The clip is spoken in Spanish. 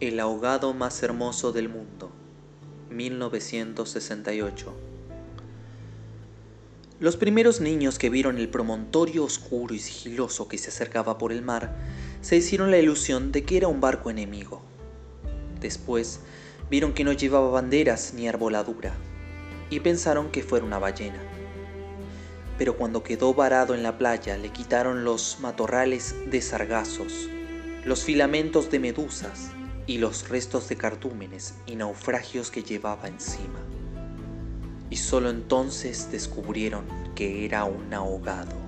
El ahogado más hermoso del mundo, 1968. Los primeros niños que vieron el promontorio oscuro y sigiloso que se acercaba por el mar se hicieron la ilusión de que era un barco enemigo. Después vieron que no llevaba banderas ni arboladura y pensaron que fuera una ballena. Pero cuando quedó varado en la playa le quitaron los matorrales de sargazos, los filamentos de medusas, y los restos de cartúmenes y naufragios que llevaba encima. Y solo entonces descubrieron que era un ahogado.